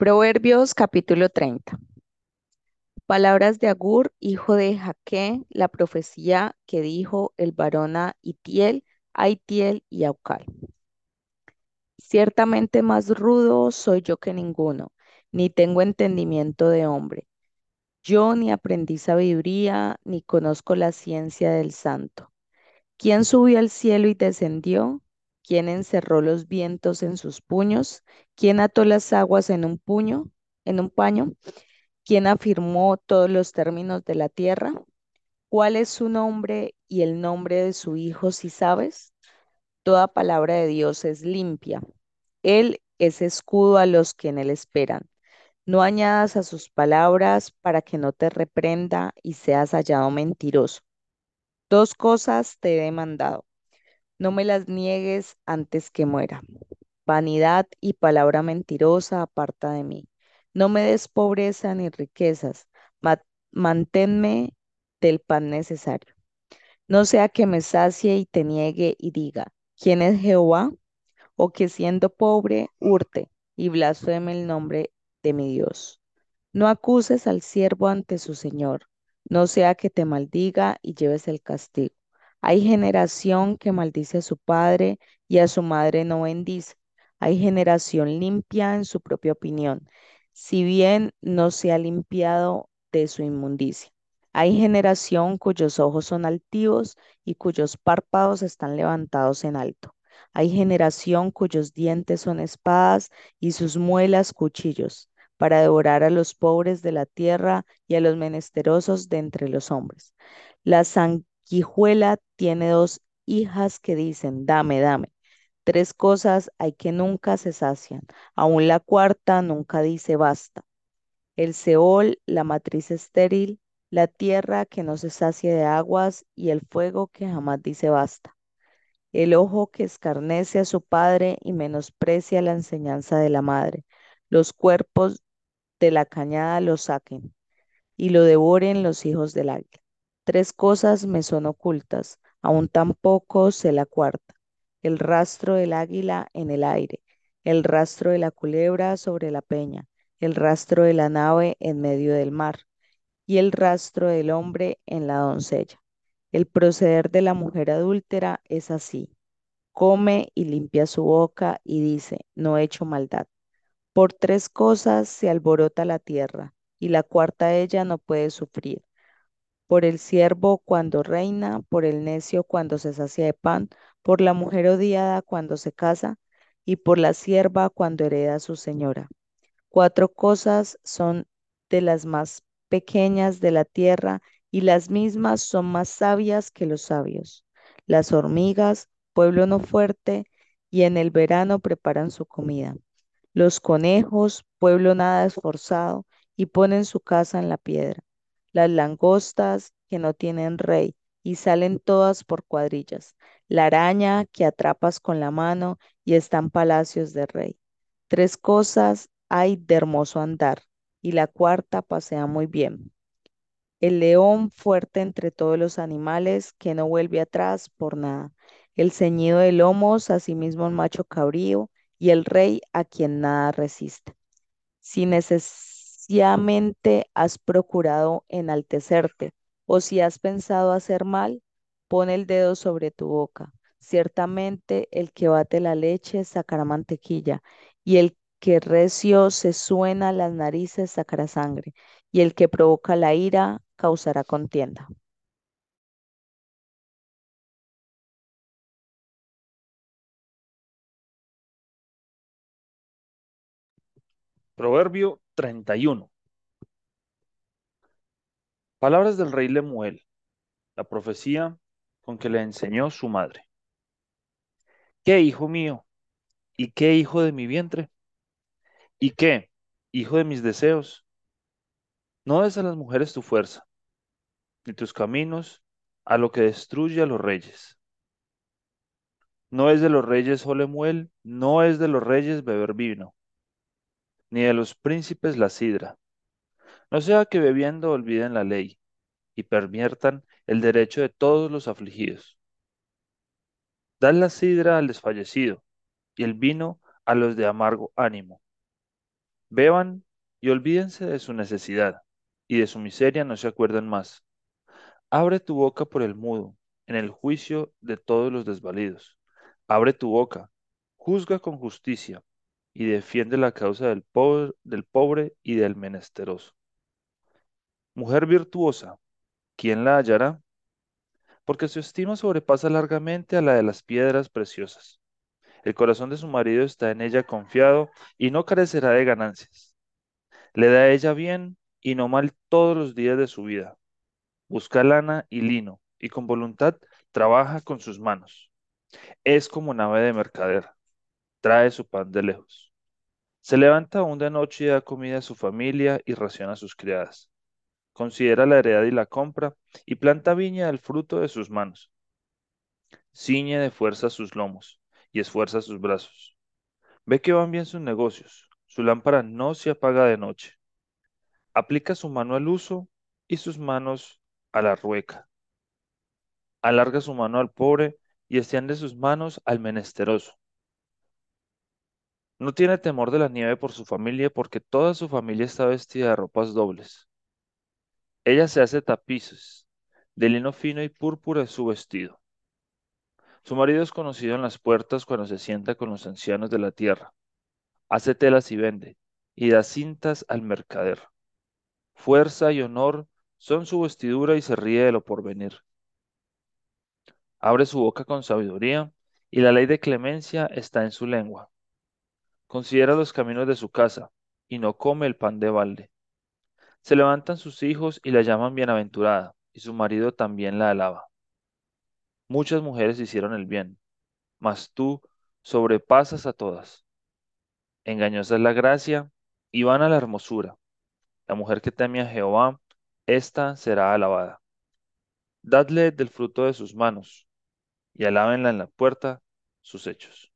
Proverbios capítulo 30. Palabras de Agur, hijo de Jaque, la profecía que dijo el varón a Itiel, a Itiel y a Ucal. Ciertamente más rudo soy yo que ninguno, ni tengo entendimiento de hombre. Yo ni aprendí sabiduría, ni conozco la ciencia del santo. ¿Quién subió al cielo y descendió? ¿Quién encerró los vientos en sus puños? ¿Quién ató las aguas en un puño, en un paño? ¿Quién afirmó todos los términos de la tierra? ¿Cuál es su nombre y el nombre de su hijo, si sabes? Toda palabra de Dios es limpia. Él es escudo a los que en él esperan. No añadas a sus palabras para que no te reprenda y seas hallado mentiroso. Dos cosas te he demandado. No me las niegues antes que muera. Vanidad y palabra mentirosa aparta de mí. No me des pobreza ni riquezas. ma- manténme del pan necesario. No sea que me sacie y te niegue y diga, ¿quién es Jehová? O que siendo pobre hurte y blasfeme el nombre de mi Dios. No acuses al siervo ante su señor, no sea que te maldiga y lleves el castigo. Hay generación que maldice a su padre y a su madre no bendice. Hay generación limpia en su propia opinión, si bien no se ha limpiado de su inmundicia. Hay generación cuyos ojos son altivos y cuyos párpados están levantados en alto. Hay generación cuyos dientes son espadas y sus muelas cuchillos para devorar a los pobres de la tierra y a los menesterosos de entre los hombres. La sanguijuela tiene dos hijas que dicen, dame, dame. Tres cosas hay que nunca se sacian, aun la cuarta nunca dice basta. El Seol, la matriz estéril, la tierra que no se sacia de aguas y el fuego que jamás dice basta. El ojo que escarnece a su padre y menosprecia la enseñanza de la madre. Los cuerpos de la cañada lo saquen y lo devoren los hijos del águila. Tres cosas me son ocultas, aún tampoco sé la cuarta. El rastro del águila en el aire, el rastro de la culebra sobre la peña, el rastro de la nave en medio del mar y el rastro del hombre en la doncella. El proceder de la mujer adúltera es así. Come y limpia su boca y dice, no he hecho maldad. Por tres cosas se alborota la tierra, y la cuarta ella no puede sufrir. Por el siervo cuando reina, por el necio cuando se sacia de pan, por la mujer odiada cuando se casa, y por la sierva cuando hereda a su señora. Cuatro cosas son de las más pequeñas de la tierra, y las mismas son más sabias que los sabios. Las hormigas, pueblo no fuerte, y en el verano preparan su comida. Los conejos, pueblo nada esforzado, y ponen su casa en la piedra. Las langostas, que no tienen rey, y salen todas por cuadrillas. La araña, que atrapas con la mano, y están palacios de rey. Tres cosas hay de hermoso andar, y la cuarta pasea muy bien. El león fuerte entre todos los animales, que no vuelve atrás por nada. El ceñido de lomos, asimismo el macho cabrío, y el rey a quien nada resiste. Si necesariamente has procurado enaltecerte, o si has pensado hacer mal, pon el dedo sobre tu boca. Ciertamente el que bate la leche sacará mantequilla, y el que recio se suena las narices sacará sangre, y el que provoca la ira causará contienda. Proverbio 31. Palabras del rey Lemuel, la profecía con que le enseñó su madre. ¿Qué, hijo mío? ¿Y qué, hijo de mi vientre? ¿Y qué, hijo de mis deseos? No des a las mujeres tu fuerza, ni tus caminos a lo que destruye a los reyes. No es de los reyes, oh Lemuel, no es de los reyes beber vino, ni de los príncipes la sidra. No sea que bebiendo olviden la ley y perviertan el derecho de todos los afligidos. Dan la sidra al desfallecido y el vino a los de amargo ánimo. Beban y olvídense de su necesidad, y de su miseria no se acuerden más. Abre tu boca por el mudo, en el juicio de todos los desvalidos. Abre tu boca, juzga con justicia, y defiende la causa del pobre, del pobre y del menesteroso. Mujer virtuosa, ¿quién la hallará? Porque su estima sobrepasa largamente a la de las piedras preciosas. El corazón de su marido está en ella confiado y no carecerá de ganancias. Le da a ella bien y no mal todos los días de su vida. Busca lana y lino y con voluntad trabaja con sus manos. Es como nave de mercader. Trae su pan de lejos. Se levanta aún de noche y da comida a su familia y raciona a sus criadas. Considera la heredad y la compra y planta viña del fruto de sus manos. Ciñe de fuerza sus lomos y esfuerza sus brazos. Ve que van bien sus negocios. Su lámpara no se apaga de noche. Aplica su mano al uso y sus manos a la rueca. Alarga su mano al pobre y extiende sus manos al menesteroso. No tiene temor de la nieve por su familia porque toda su familia está vestida de ropas dobles. Ella se hace tapices, de lino fino y púrpura es su vestido. Su marido es conocido en las puertas cuando se sienta con los ancianos de la tierra. Hace telas y vende, y da cintas al mercader. Fuerza y honor son su vestidura y se ríe de lo porvenir. Abre su boca con sabiduría, y la ley de clemencia está en su lengua. Considera los caminos de su casa, y no come el pan de balde. Se levantan sus hijos y la llaman bienaventurada, y su marido también la alaba. Muchas mujeres hicieron el bien, mas tú sobrepasas a todas. Engañosa es la gracia y vana la hermosura. La mujer que teme a Jehová, ésta será alabada. Dadle del fruto de sus manos, y alábenla en la puerta sus hechos.